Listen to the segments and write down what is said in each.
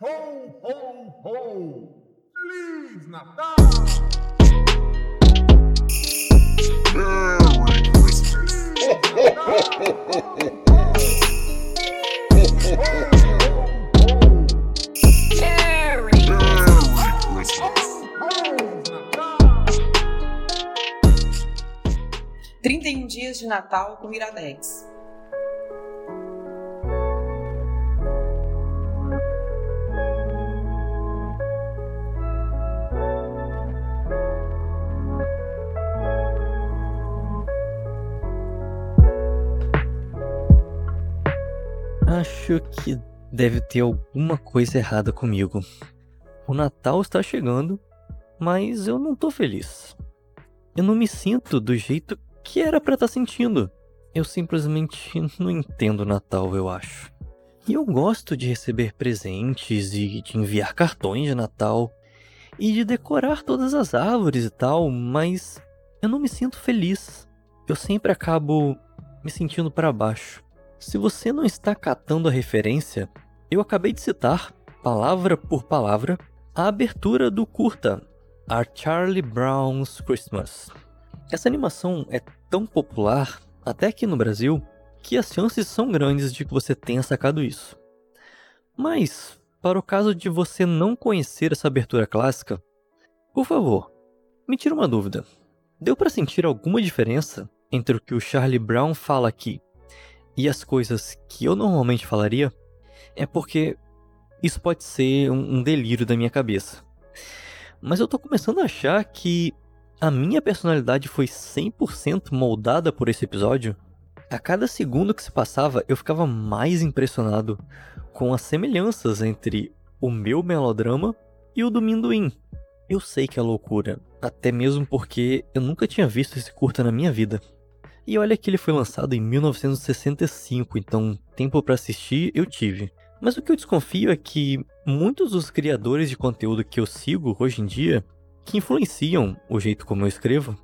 Ho, ho, ho! Feliz Natal! Merry Christmas. Merry Merry Christmas. Feliz Natal! 31 dias de Natal com Iradex. Acho que deve ter alguma coisa errada comigo. O Natal está chegando, mas eu não tô feliz. Eu não me sinto do jeito que era pra estar sentindo. Eu simplesmente não entendo o Natal, eu acho. E eu gosto de receber presentes e de enviar cartões de Natal e de decorar todas as árvores e tal, mas eu não me sinto feliz. Eu sempre acabo me sentindo para baixo. Se você não está catando a referência, eu acabei de citar, palavra por palavra, a abertura do curta A Charlie Brown's Christmas. Essa animação é tão popular, até aqui no Brasil, que as chances são grandes de que você tenha sacado isso. Mas, para o caso de você não conhecer essa abertura clássica, por favor, me tira uma dúvida. Deu para sentir alguma diferença entre o que o Charlie Brown fala aqui e as coisas que eu normalmente falaria, é porque isso pode ser um, delírio da minha cabeça. Mas eu tô começando a achar que a minha personalidade foi 100% moldada por esse episódio. A cada segundo que se passava, eu ficava mais impressionado com as semelhanças entre o meu melodrama e o do Minduim. Eu sei que é loucura, até mesmo porque eu nunca tinha visto esse curta na minha vida. E olha que ele foi lançado em 1965, então tempo para assistir eu tive. Mas o que eu desconfio é que muitos dos criadores de conteúdo que eu sigo hoje em dia, que influenciam o jeito como eu escrevo,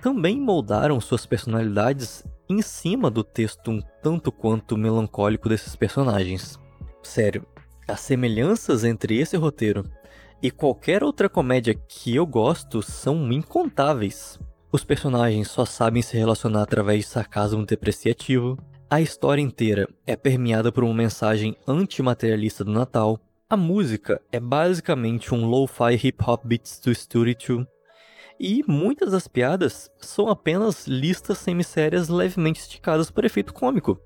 também moldaram suas personalidades em cima do texto um tanto quanto melancólico desses personagens. Sério, as semelhanças entre esse roteiro e qualquer outra comédia que eu gosto são incontáveis. Os personagens só sabem se relacionar através de sarcasmo depreciativo. A história inteira é permeada por uma mensagem antimaterialista do Natal. A música é basicamente um lo-fi hip-hop beats do Studio 2. E muitas das piadas são apenas listas semissérias levemente esticadas por efeito cômico.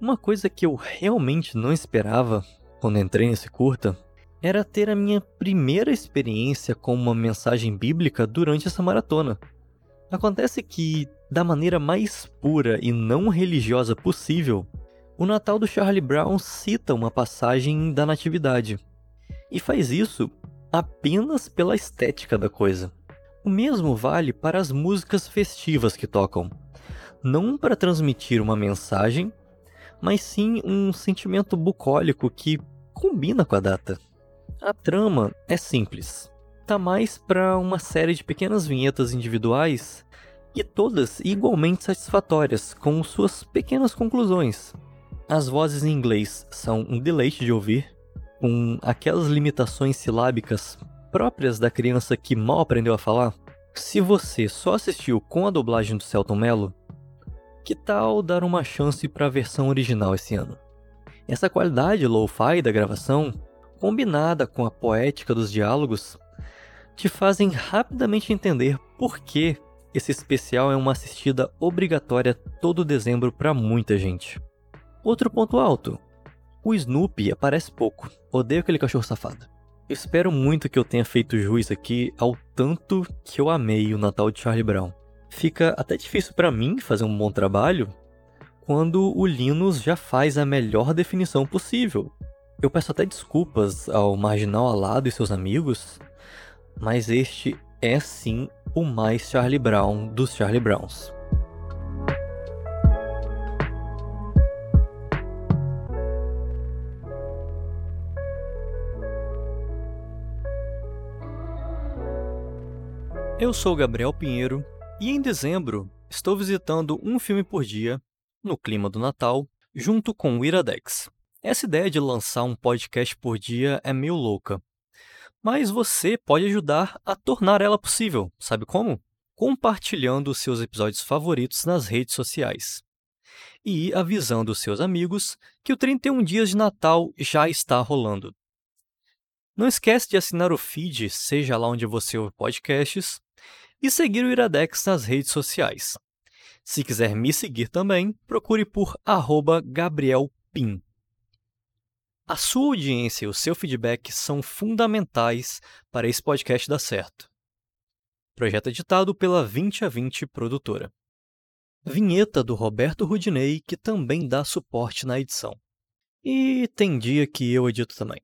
Uma coisa que eu realmente não esperava quando entrei nesse curta era ter a minha primeira experiência com uma mensagem bíblica durante essa maratona. Acontece que, da maneira mais pura e não religiosa possível, o Natal do Charlie Brown cita uma passagem da Natividade. E faz isso apenas pela estética da coisa. O mesmo vale para as músicas festivas que tocam. Não para transmitir uma mensagem, mas sim um sentimento bucólico que combina com a data. A trama é simples. Tá mais para uma série de pequenas vinhetas individuais e todas igualmente satisfatórias, com suas pequenas conclusões. As vozes em inglês são um deleite de ouvir, com aquelas limitações silábicas próprias da criança que mal aprendeu a falar. Se você só assistiu com a dublagem do Celton Mello, que tal dar uma chance para a versão original esse ano? Essa qualidade lo-fi da gravação, combinada com a poética dos diálogos, te fazem rapidamente entender por que esse especial é uma assistida obrigatória todo dezembro para muita gente. Outro ponto alto: o Snoopy aparece pouco. Odeio aquele cachorro safado. Espero muito que eu tenha feito juiz aqui ao tanto que eu amei o Natal de Charlie Brown. Fica até difícil para mim fazer um bom trabalho quando o Linus já faz a melhor definição possível. Eu peço até desculpas ao Marginal Alado e seus amigos, mas este é sim o mais Charlie Brown dos Charlie Browns. Eu sou Gabriel Pinheiro e em dezembro estou visitando um filme por dia, no clima do Natal, junto com o Iradex. Essa ideia de lançar um podcast por dia é meio louca. Mas você pode ajudar a tornar ela possível, sabe como? Compartilhando os seus episódios favoritos nas redes sociais. E avisando os seus amigos que o 31 Dias de Natal já está rolando. Não esquece de assinar o feed, seja lá onde você ouve podcasts, e seguir o Iradex nas redes sociais. Se quiser me seguir também, procure por @gabrielpim. A sua audiência e o seu feedback são fundamentais para esse podcast dar certo. Projeto editado pela 20 a 20 produtora. Vinheta do Roberto Rudinei, que também dá suporte na edição. E tem dia que eu edito também.